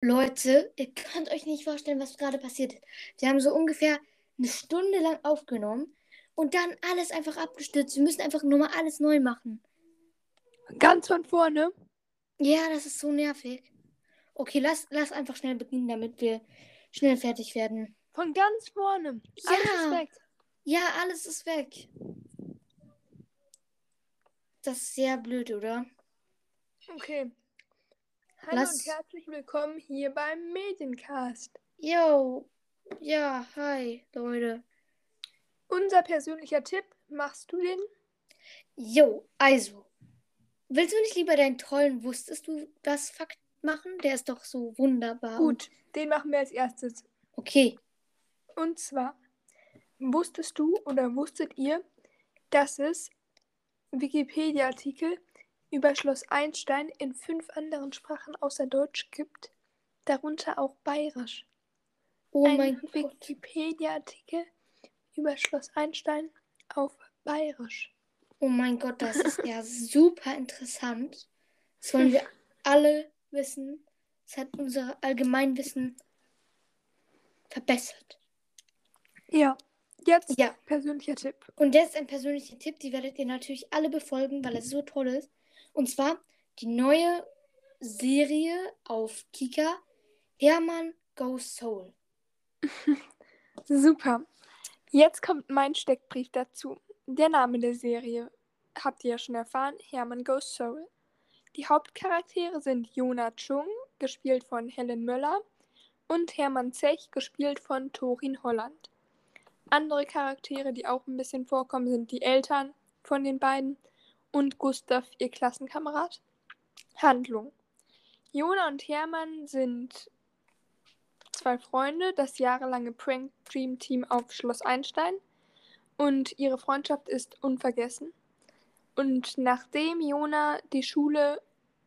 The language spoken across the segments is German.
Leute, ihr könnt euch nicht vorstellen, was gerade passiert ist. Wir haben so ungefähr eine Stunde lang aufgenommen und dann alles einfach abgestürzt. Wir müssen einfach nur mal alles neu machen. Ganz von vorne. Ja, das ist so nervig. Okay, lass, lass einfach schnell beginnen, damit wir schnell fertig werden. Von ganz vorne. Ja. Alles ist weg. Ja, alles ist weg. Das ist sehr blöd, oder? Okay. Hallo Lass- und herzlich willkommen hier beim Mediencast. Yo. Ja, hi, Leute. Unser persönlicher Tipp, machst du den? Jo, also. Willst du nicht lieber deinen tollen Wusstest du das Fakt machen? Der ist doch so wunderbar. Gut, den machen wir als erstes. Okay. Und zwar, wusstest du oder wusstet ihr, dass es Wikipedia-Artikel über Schloss Einstein in fünf anderen Sprachen außer Deutsch gibt? Darunter auch Bayerisch. Oh Ein mein Gott. Wikipedia-Artikel über Schloss Einstein auf Bayerisch. Oh mein Gott, das ist ja super interessant. Das wollen wir alle wissen. Es hat unser Allgemeinwissen verbessert. Ja, jetzt Ja. persönlicher Tipp. Und jetzt ein persönlicher Tipp, die werdet ihr natürlich alle befolgen, weil es so toll ist. Und zwar die neue Serie auf Kika, Hermann Goes Soul. Super. Jetzt kommt mein Steckbrief dazu. Der Name der Serie habt ihr ja schon erfahren, Hermann Goes Soul. Die Hauptcharaktere sind Jona Chung, gespielt von Helen Möller, und Hermann Zech, gespielt von Torin Holland. Andere Charaktere, die auch ein bisschen vorkommen, sind die Eltern von den beiden und Gustav, ihr Klassenkamerad. Handlung. Jona und Hermann sind zwei Freunde, das jahrelange Prank Dream Team auf Schloss Einstein und ihre Freundschaft ist unvergessen. Und nachdem Jona die Schule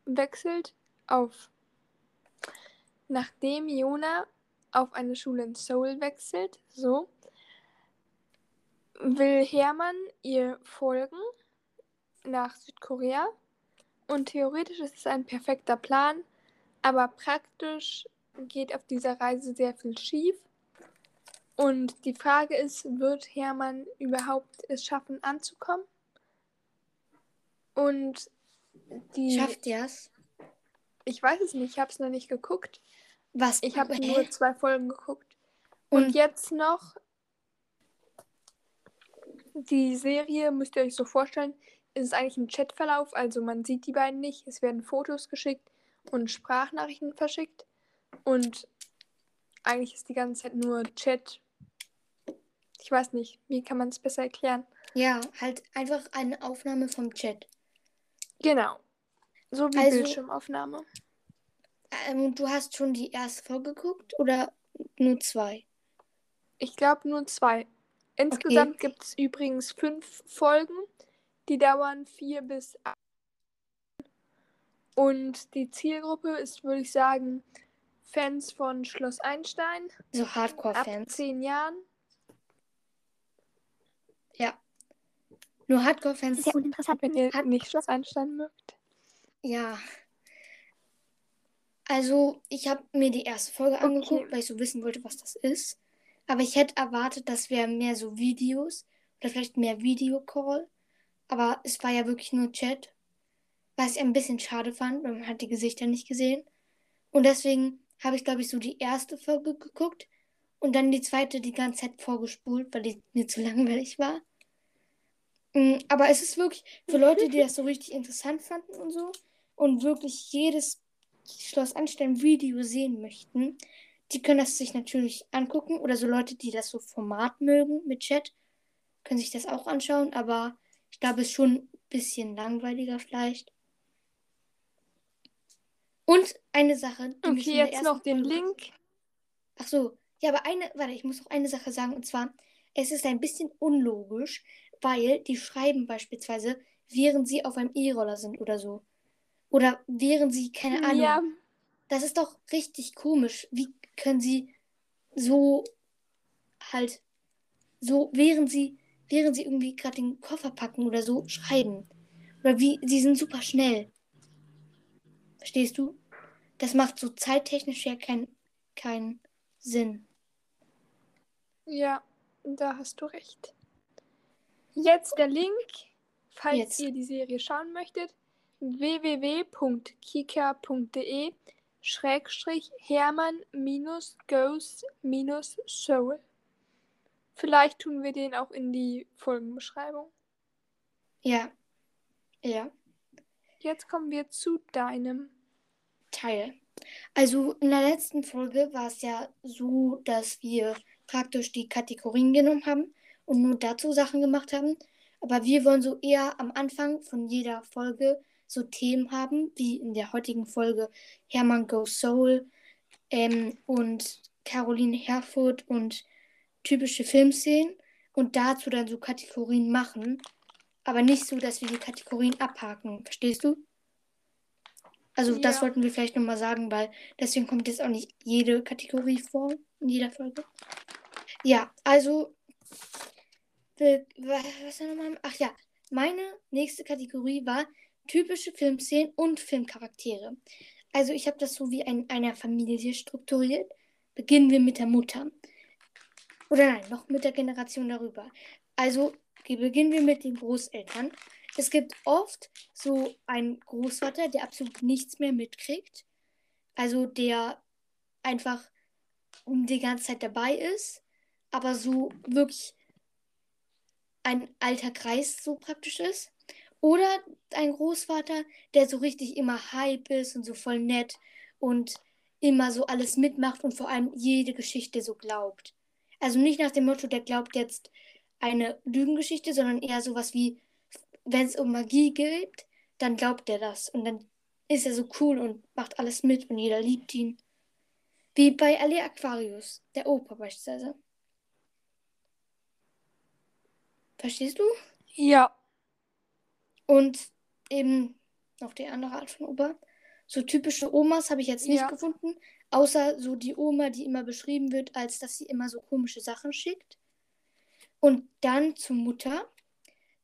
wechselt auf nachdem Jona auf eine Schule in Seoul wechselt, so will Hermann ihr folgen nach Südkorea und theoretisch ist es ein perfekter Plan, aber praktisch geht auf dieser Reise sehr viel schief. Und die Frage ist, wird Hermann überhaupt es schaffen, anzukommen? Und die. Schafft ihr es? Ich weiß es nicht, ich habe es noch nicht geguckt. Was? Ich habe nur zwei Folgen geguckt. Und, Und jetzt noch. Die Serie, müsst ihr euch so vorstellen, ist eigentlich ein Chatverlauf, also man sieht die beiden nicht. Es werden Fotos geschickt und Sprachnachrichten verschickt. Und eigentlich ist die ganze Zeit nur Chat. Ich weiß nicht, wie kann man es besser erklären? ja, halt einfach eine Aufnahme vom Chat. Genau. So wie Also- Bildschirmaufnahme. Ähm, du hast schon die erste Folge geguckt oder nur zwei? Ich glaube nur zwei. Insgesamt gibt es übrigens fünf Folgen. Die dauern vier bis acht. Und die Zielgruppe ist, würde ich sagen, Fans von Schloss Einstein So ab Hardcore-Fans. zehn Jahren. Ja. Nur Hardcore-Fans. Sehr uninteressant, wenn ihr Hat- nicht Schloss Einstein mögt. Ja. Also, ich habe mir die erste Folge Okay. angeguckt, weil ich so wissen wollte, was das ist. Aber ich hätte erwartet, dass wir mehr so Videos oder vielleicht mehr Videocall. Aber es war ja wirklich nur Chat. Was ich ein bisschen schade fand, weil man hat die Gesichter nicht gesehen. Und deswegen habe ich, glaube ich, so die erste Folge geguckt und dann die zweite die ganze Zeit vorgespult, weil die mir zu langweilig war. Mm, Aber es ist wirklich für Leute, die das so richtig interessant fanden und so und wirklich jedes Schloss Anstellen Video sehen möchten, die können das sich natürlich angucken. Oder so Leute, die das so Format mögen mit Chat, können sich das auch anschauen. Aber ich glaube, es ist schon ein bisschen langweiliger vielleicht. Und eine Sache, die Okay, jetzt noch den Folge- Link. Ach so, ja, aber eine, warte, ich muss noch eine Sache sagen, und zwar, es ist ein bisschen unlogisch, weil die schreiben beispielsweise, während sie auf einem E-Roller sind oder so. Oder während sie, keine Ahnung. Ja, Das ist doch richtig komisch. Wie können sie so halt, so, während sie, während sie irgendwie gerade den Koffer packen oder so, schreiben? Oder wie, sie sind super schnell. Verstehst du? das macht so zeittechnisch ja keinen kein Sinn. Ja, da hast du recht. Jetzt der Link, falls Jetzt. ihr die Serie schauen möchtet, www.kika.de Schrägstrich Hermann minus Ghost minus Soul. Vielleicht tun wir den auch in die Folgenbeschreibung. Ja. Ja. Jetzt kommen wir zu deinem. Teil. Also in der letzten Folge war es ja so, dass wir praktisch die Kategorien genommen haben und nur dazu Sachen gemacht haben. Aber wir wollen so eher am Anfang von jeder Folge so Themen haben, wie in der heutigen Folge Hermann Goes Soul ähm, und Caroline Herfurth und typische Filmszenen und dazu dann so Kategorien machen. Aber nicht so, dass wir die Kategorien abhaken. Verstehst du? Also das Ja. wollten wir vielleicht nochmal sagen, weil deswegen kommt jetzt auch nicht jede Kategorie vor in jeder Folge. Ja, also was war nochmal? Ach ja, meine nächste Kategorie war typische Filmszenen und Filmcharaktere. Also ich habe das so wie in einer Familie strukturiert. Beginnen wir mit der Mutter. Oder nein, noch mit der Generation darüber. Also beginnen wir mit den Großeltern. Es gibt oft so einen Großvater, der absolut nichts mehr mitkriegt. Also der einfach die ganze Zeit dabei ist, aber so wirklich ein alter Kreis so praktisch ist. Oder ein Großvater, der so richtig immer Hype ist und so voll nett und immer so alles mitmacht und vor allem jede Geschichte so glaubt. Also nicht nach dem Motto, der glaubt jetzt eine Lügengeschichte, sondern eher sowas wie, wenn es um Magie geht, dann glaubt er das. Und dann ist er so cool und macht alles mit und jeder liebt ihn. Wie bei Ale Aquarius, der Opa beispielsweise. Verstehst du? Ja. Und eben noch die andere Art von Opa. So typische Omas habe ich jetzt nicht Ja. gefunden. Außer so die Oma, die immer beschrieben wird, als dass sie immer so komische Sachen schickt. Und dann zur Mutter.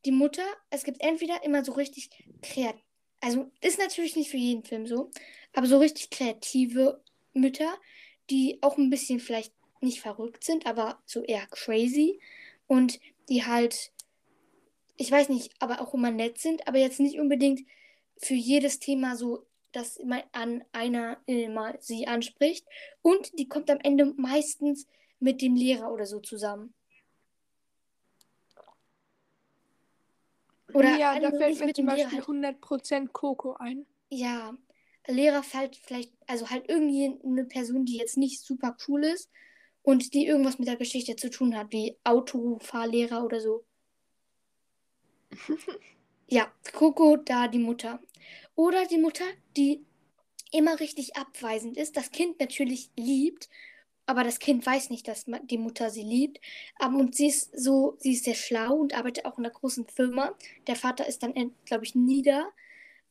Die Mutter, es gibt entweder immer so richtig kreativ, also ist natürlich nicht für jeden Film so, aber so richtig kreative Mütter, die auch ein bisschen vielleicht nicht verrückt sind, aber so eher crazy und die halt, ich weiß nicht, aber auch immer nett sind, aber jetzt nicht unbedingt für jedes Thema so, dass immer an einer immer sie anspricht. Und die kommt am Ende meistens mit dem Lehrer oder so zusammen. Oder ja, da fällt mir zum Lehrer Beispiel halt. 100% Coco ein. Ja, Lehrer fällt vielleicht, also halt irgendwie eine Person, die jetzt nicht super cool ist und die irgendwas mit der Geschichte zu tun hat, wie Autofahrlehrer oder so. Ja, Coco, da die Mutter. Oder die Mutter, die immer richtig abweisend ist, das Kind natürlich liebt, aber das Kind weiß nicht, dass die Mutter sie liebt. Aber und sie ist so, sie ist sehr schlau und arbeitet auch in einer großen Firma. Der Vater ist dann, glaube ich, nieder,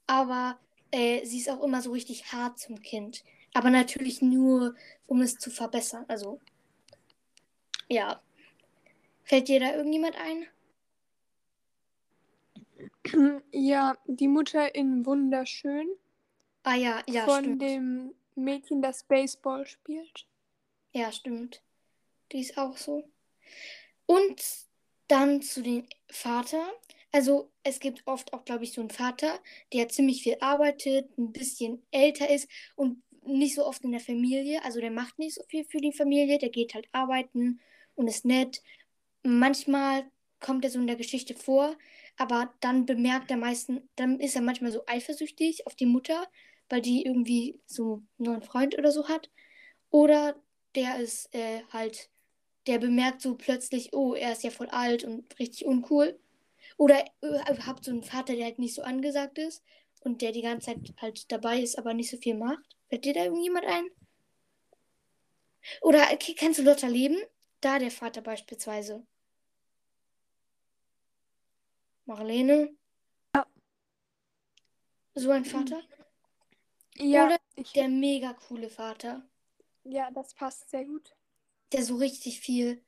aber äh, sie ist auch immer so richtig hart zum Kind. Aber natürlich nur, um es zu verbessern. Also, ja. Fällt dir da irgendjemand ein? Ja, die Mutter in Wunderschön Ah ja, ja, von stimmt. dem Mädchen, das Baseball spielt. Ja, stimmt. Die ist auch so. Und dann zu den Vater. Also es gibt oft auch, glaube ich, so einen Vater, der ziemlich viel arbeitet, ein bisschen älter ist und nicht so oft in der Familie. Also der macht nicht so viel für die Familie, der geht halt arbeiten und ist nett. Manchmal kommt er so in der Geschichte vor, aber dann bemerkt er meistens, dann ist er manchmal so eifersüchtig auf die Mutter, weil die irgendwie so einen neuen Freund oder so hat. Oder der ist äh, halt, der bemerkt so plötzlich, oh, er ist ja voll alt und richtig uncool. Oder äh, überhaupt so einen Vater, der halt nicht so angesagt ist und der die ganze Zeit halt dabei ist, aber nicht so viel macht. Fällt dir da irgendjemand ein? Oder kennst du Lotta Leben? Da der Vater beispielsweise. Marlene? So ein Vater? Ja, Oder ich, der mega coole Vater. ja, das passt sehr gut. der so richtig viel,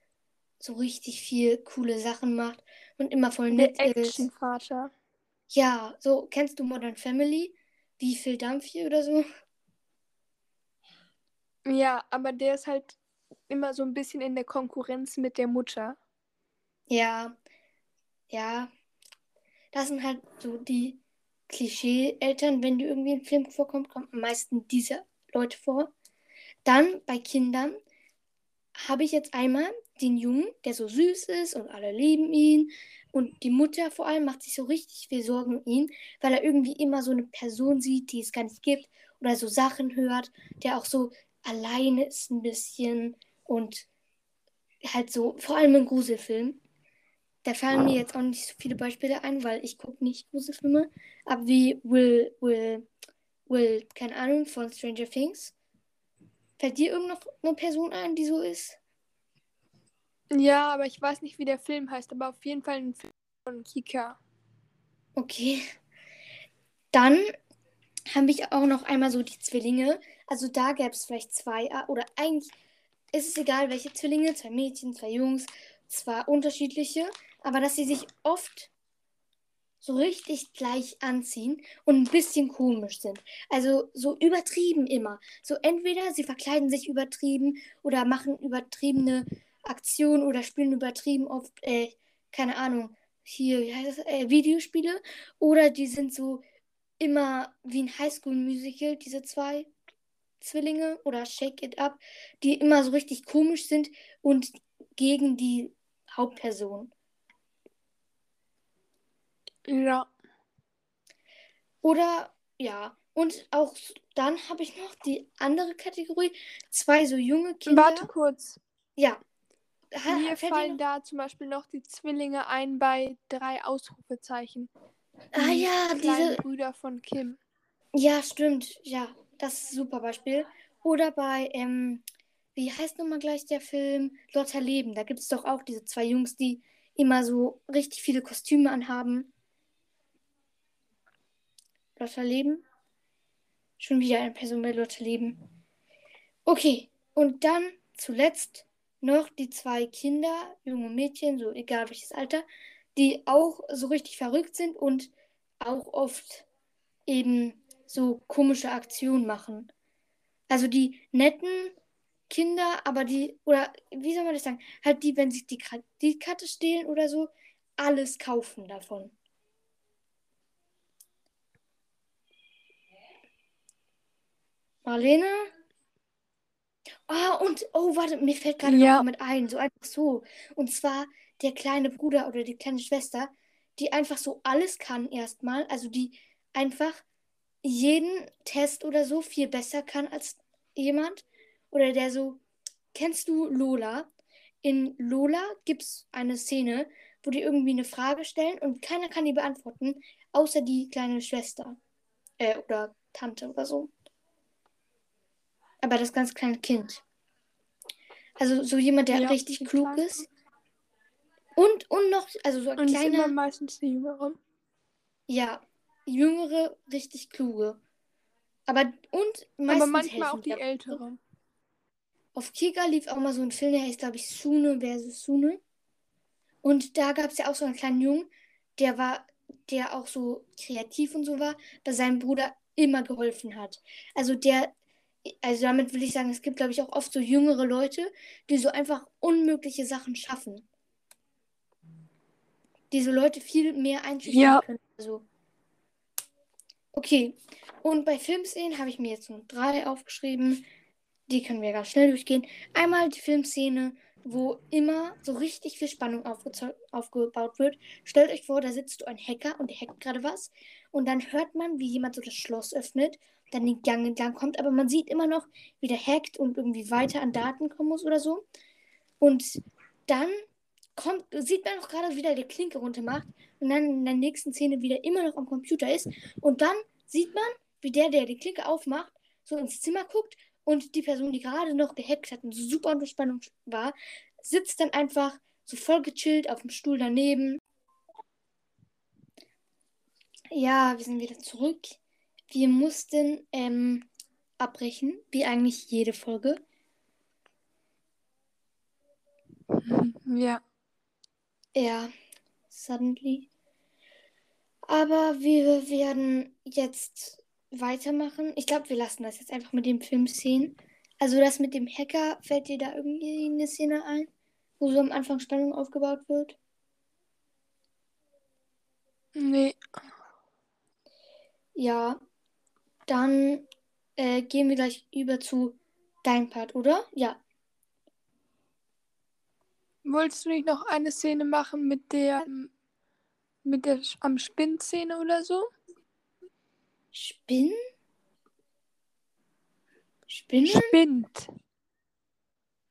so richtig viel coole Sachen macht und immer voll Der nett ist. Actionvater. Ja, so, kennst du Modern Family? Wie viel Dampf hier oder so? Ja, aber der ist halt immer so ein bisschen in der Konkurrenz mit der Mutter. Ja, ja. Das sind halt so die Klischee-Eltern, wenn die irgendwie in Film vorkommt, kommen am meisten diese Leute vor. Dann bei Kindern habe ich jetzt einmal den Jungen, der so süß ist und alle lieben ihn. Und die Mutter vor allem macht sich so richtig viel Sorgen um ihn, weil er irgendwie immer so eine Person sieht, die es gar nicht gibt oder so Sachen hört, der auch so alleine ist ein bisschen und halt so, vor allem in Gruselfilmen. Da fallen mir jetzt auch nicht so viele Beispiele ein, weil ich gucke nicht Gruselfilme. Aber wie Will, Will, Will, keine Ahnung, von Stranger Things. Fällt dir irgend noch eine Person ein, die so ist? Ja, aber ich weiß nicht, wie der Film heißt, aber auf jeden Fall ein Film von Kika. Okay. Dann habe ich auch noch einmal so die Zwillinge. Also da gäbe es vielleicht zwei, äh, oder eigentlich ist es egal, welche Zwillinge, zwei Mädchen, zwei Jungs, zwar unterschiedliche, aber dass sie sich oft so richtig gleich anziehen und ein bisschen komisch sind. Also so übertrieben immer. So entweder sie verkleiden sich übertrieben oder machen übertriebene Aktionen oder spielen übertrieben oft, äh, keine Ahnung, hier, wie heißt das, äh, Videospiele. Oder die sind so immer wie ein Highschool-Musical, diese zwei Zwillinge oder Shake It Up, die immer so richtig komisch sind und gegen die Hauptperson. Ja. Oder ja, und auch dann habe ich noch die andere Kategorie, zwei so junge Kinder. Warte kurz. Ja. Ha, Mir fallen da zum Beispiel noch die Zwillinge ein bei drei Ausrufezeichen. Ah ja, diese Brüder von Kim. Ja, stimmt. Ja, das ist ein super Beispiel. Oder bei, ähm, wie heißt nochmal gleich der Film? Lotter Leben. Da gibt es doch auch diese zwei Jungs, die immer so richtig viele Kostüme anhaben. Lotter Leben. Schon wieder eine Person bei Lotter Leben. Okay, und dann zuletzt noch die zwei Kinder, junge Mädchen, so egal welches Alter, die auch so richtig verrückt sind und auch oft eben so komische Aktionen machen. Also die netten Kinder, aber die, oder wie soll man das sagen? Halt die, wenn sie die Kreditkarte stehlen oder so, alles kaufen davon. Marlene? Ah, und, oh, warte, mir fällt gerade ja. noch mit ein, so einfach so. Und zwar der kleine Bruder oder die kleine Schwester, die einfach so alles kann erstmal, also die einfach jeden Test oder so viel besser kann als jemand. Oder der so, kennst du Lola? In Lola gibt es eine Szene, wo die irgendwie eine Frage stellen und keiner kann die beantworten, außer die kleine Schwester. Äh, oder Tante oder so. Aber das ganz kleine Kind. Also so jemand, der ja, richtig klug ist. Und, und noch, also so ein und kleiner. Ist immer meistens die Jüngere. Ja, Jüngere, richtig kluge. Aber und meistens Aber manchmal auch die Ältere. Auf Kika lief auch mal so ein Film, der heißt, glaube ich, Sune versus Sune. Und da gab es ja auch so einen kleinen Jungen, der war, der auch so kreativ und so war, der seinem Bruder immer geholfen hat. Also der, also damit will ich sagen, es gibt, glaube ich, auch oft so jüngere Leute, die so einfach unmögliche Sachen schaffen. Diese Leute viel mehr einschätzen ja. können. Also Okay, und bei Filmszenen habe ich mir jetzt nur drei aufgeschrieben. Die können wir ganz schnell durchgehen. Einmal die Filmszene, wo immer so richtig viel Spannung aufgebaut wird. Stellt euch vor, da sitzt du ein Hacker und der hackt gerade was. Und dann hört man, wie jemand so das Schloss öffnet, dann den Gang entlang kommt, aber man sieht immer noch, wie der hackt und irgendwie weiter an Daten kommen muss oder so. Und dann kommt, sieht man auch gerade, wie der die Klinke runter macht und dann in der nächsten Szene wieder immer noch am Computer ist. Und dann sieht man, wie der, der die Klinke aufmacht, so ins Zimmer guckt und die Person, die gerade noch gehackt hat und so super unter Spannung war, sitzt dann einfach so voll gechillt auf dem Stuhl daneben. Ja, wir sind wieder zurück. Wir mussten ähm, abbrechen, wie eigentlich jede Folge. Ja. Ja, suddenly. Aber wir werden jetzt weitermachen. Ich glaube, wir lassen das jetzt einfach mit dem Film sehen. Also das mit dem Hacker, fällt dir da irgendwie eine Szene ein, wo so am Anfang Spannung aufgebaut wird? Nee. Ja, dann äh, gehen wir gleich über zu deinem Part, oder? Ja. Wolltest du nicht noch eine Szene machen mit der mit der am Spinnszene oder so? Spinn? Spinnen? Spinnt.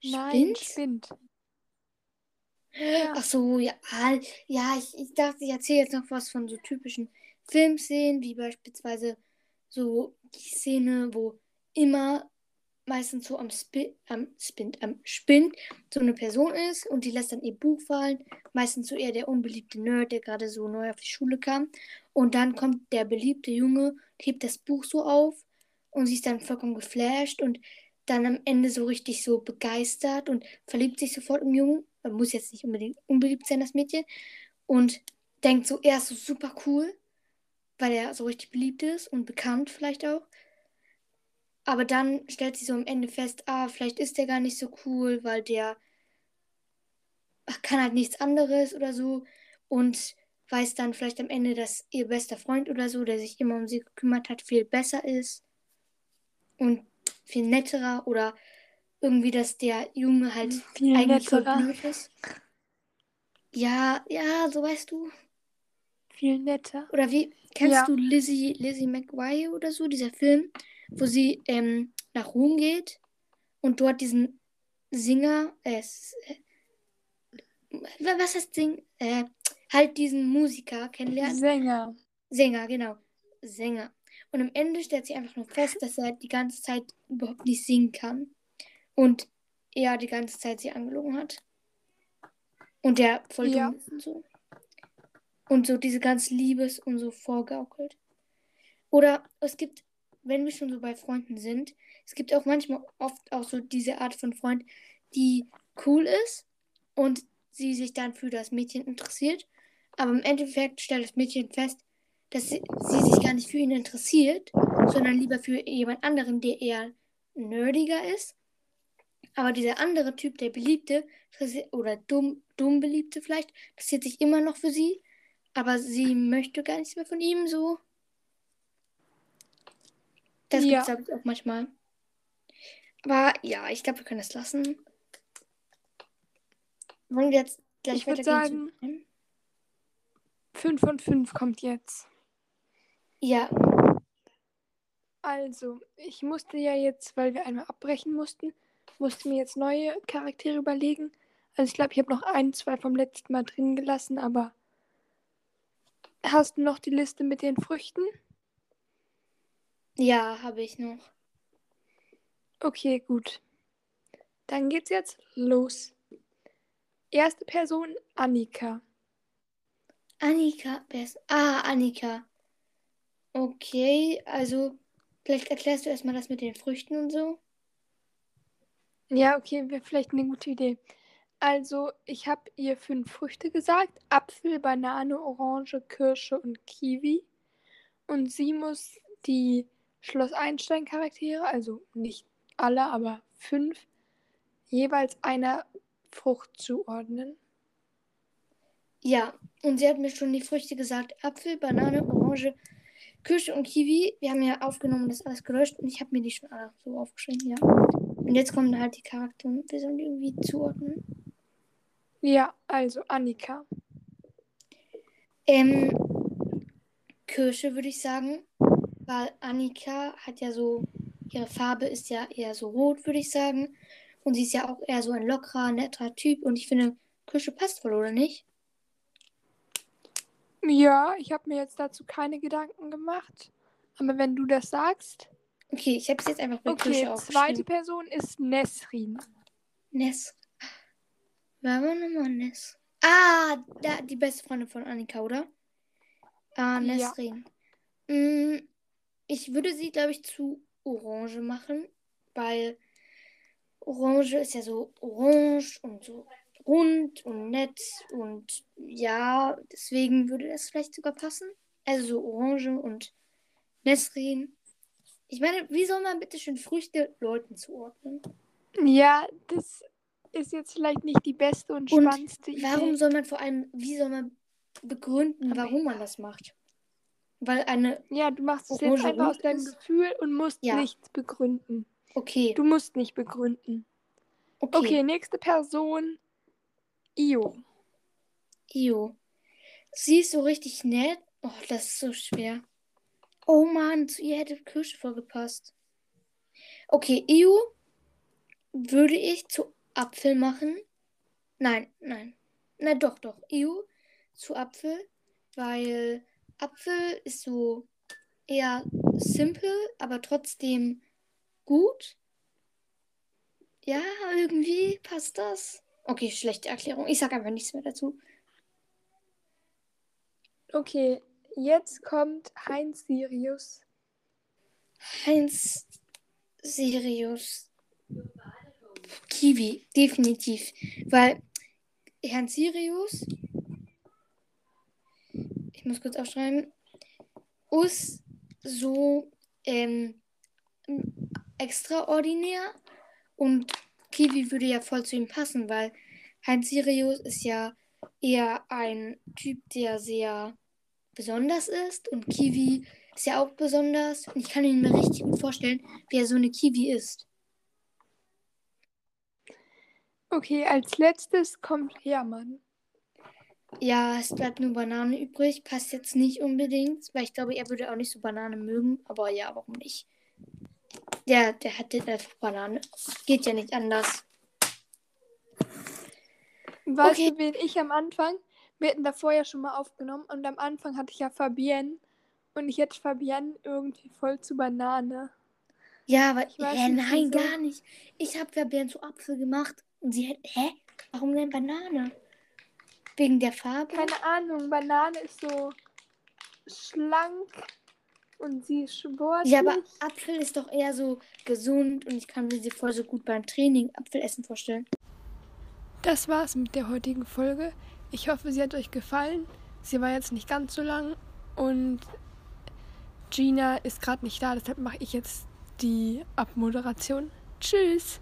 Nein, spinnt. Ja. Ach so, ja. ah, Ja, ich, ich dachte, ich erzähle jetzt noch was von so typischen Filmszenen, wie beispielsweise so die Szene, wo immer meistens so am, Spi am, Spin am Spind so eine Person ist und die lässt dann ihr Buch fallen. Meistens so eher der unbeliebte Nerd, der gerade so neu auf die Schule kam. Und dann kommt der beliebte Junge, hebt das Buch so auf und sie ist dann vollkommen geflasht und dann am Ende so richtig so begeistert und verliebt sich sofort im Jungen. Er muss jetzt nicht unbedingt unbeliebt sein, das Mädchen. Und denkt so, er ist so super cool, weil er so richtig beliebt ist und bekannt vielleicht auch. Aber dann stellt sie so am Ende fest, ah, vielleicht ist der gar nicht so cool, weil der kann halt nichts anderes oder so. Und weiß dann vielleicht am Ende, dass ihr bester Freund oder so, der sich immer um sie gekümmert hat, viel besser ist und viel netterer oder irgendwie, dass der Junge halt Viel eigentlich netterer. blöd ist. Ja, ja, so weißt du. Viel netter. Oder wie, kennst Ja. du Lizzie, Lizzie McGuire oder so, dieser Film, wo sie ähm, nach Rom geht und dort diesen Singer, äh, s- äh, wa- was heißt Sing, äh, halt diesen Musiker kennenlernt. Sänger. Sänger, genau. Sänger. Und am Ende stellt sie einfach nur fest, dass er die ganze Zeit überhaupt nicht singen kann. Und er die ganze Zeit sie angelogen hat. Und der voll Ja. dumm ist und so. Und so diese ganze Liebes und so vorgaukelt. Oder es gibt, wenn wir schon so bei Freunden sind, es gibt auch manchmal oft auch so diese Art von Freund, die cool ist und sie sich dann für das Mädchen interessiert. Aber im Endeffekt stellt das Mädchen fest, dass sie, sie sich gar nicht für ihn interessiert, sondern lieber für jemand anderen, der eher nerdiger ist. Aber dieser andere Typ, der Beliebte, oder dumm, dumm Beliebte vielleicht, interessiert sich immer noch für sie, aber sie möchte gar nichts mehr von ihm so. Das Ja. gibt's, glaube ich, auch manchmal. Aber ja, ich glaube, wir können das lassen. Wollen wir jetzt gleich Ich weitergehen? zu- sagen- 5 von 5 kommt jetzt. Ja, Also, ich musste ja jetzt, weil wir einmal abbrechen mussten, musste mir jetzt neue Charaktere überlegen. Also ich glaube, ich habe noch ein, zwei vom letzten Mal drin gelassen, aber hast du noch die Liste mit den Früchten? ja, habe ich noch. Okay, gut. Dann geht's jetzt los. Erste Person, Annika. Annika, wer ist. Ah, Annika. Okay, also vielleicht erklärst du erstmal das mit den Früchten und so. Ja, okay, wäre vielleicht eine gute Idee. Also, ich habe ihr fünf Früchte gesagt: Apfel, Banane, Orange, Kirsche und Kiwi. Und sie muss die Schloss Einstein-Charaktere, also nicht alle, aber fünf, jeweils einer Frucht zuordnen. Ja, und sie hat mir schon die Früchte gesagt. Apfel, Banane, Orange, Kirsche und Kiwi. Wir haben ja aufgenommen und das alles gelöscht und ich habe mir die schon alle so aufgeschrieben, ja. Und jetzt kommen halt die Charaktere. Wir sollen die irgendwie zuordnen. Ja, also Annika. Ähm, Kirsche würde ich sagen, weil Annika hat ja so, ihre Farbe ist ja eher so rot, würde ich sagen. Und sie ist ja auch eher so ein lockerer, netter Typ. Und ich finde, Kirsche passt voll, oder nicht? Ja, ich habe mir jetzt dazu keine Gedanken gemacht. Aber wenn du das sagst. Okay, ich habe es jetzt einfach bei Okay, Kirsche zweite aufgeschrieben. Person ist Nesrin. Ness. Wer war nochmal Ness? Ah, da, die beste Freundin von Annika, oder? Ah, Ja. Nesrin. Mm, ich würde sie, glaube ich, zu Orange machen, weil Orange ist ja so orange und so rund und nett und ja, deswegen würde das vielleicht sogar passen. Also so Orange und Nesrin. Ich meine, wie soll man bitte schön Früchte Leuten zuordnen? Ja, das ist jetzt vielleicht nicht die beste und Und spannendste Idee. Warum soll man vor allem, wie soll man begründen, Aber warum man das macht? Weil eine, Ja, du machst es jetzt einfach aus deinem ist? Gefühl und musst Ja. nichts begründen. okay, Du musst nicht begründen. okay, Okay, nächste Person. Io. Io. Sie ist so richtig nett. Oh, das ist so schwer. Oh Mann, zu ihr hätte Kirsche vorgepasst. Okay, Io würde ich zu Apfel machen. Nein, nein. Na doch, doch. Io zu Apfel, weil Apfel ist so eher simpel, aber trotzdem gut. Ja, irgendwie passt das. Okay, schlechte Erklärung. Ich sag einfach nichts mehr dazu. Okay, jetzt kommt Heinz Sirius. Heinz Sirius. Kiwi, definitiv. Weil Herrn Sirius, ich muss kurz aufschreiben, ist so ähm, extraordinär und Kiwi würde ja voll zu ihm passen, weil Heinz Sirius ist ja eher ein Typ, der sehr besonders ist und Kiwi ist ja auch besonders und ich kann mir richtig gut vorstellen, wie er so eine Kiwi ist. Okay, als letztes kommt Hermann. Ja, es bleibt nur Banane übrig. Passt jetzt nicht unbedingt, weil ich glaube, er würde auch nicht so Banane mögen. Aber ja, warum nicht? Der, der hat jetzt einfach Banane. Geht ja nicht anders. Weißt Okay. du, wen ich am Anfang? Wir hatten davor ja schon mal aufgenommen und am Anfang hatte ich ja Fabienne und ich hätte Fabienne irgendwie voll zu Banane. Ja, aber Ich weiß hä, nicht, nein, wieso. gar nicht. Ich habe Fabienne zu Apfel gemacht und sie hat, hä? Warum denn Banane? Wegen der Farbe? Keine Ahnung, Banane ist so schlank und sie ist sportlich. Ja, aber Apfel ist doch eher so gesund und ich kann mir sie voll so gut beim Training Apfelessen vorstellen. Das war's mit der heutigen Folge. Ich hoffe, sie hat euch gefallen. Sie war jetzt nicht ganz so lang und Gina ist gerade nicht da, deshalb mache ich jetzt die Abmoderation. Tschüss!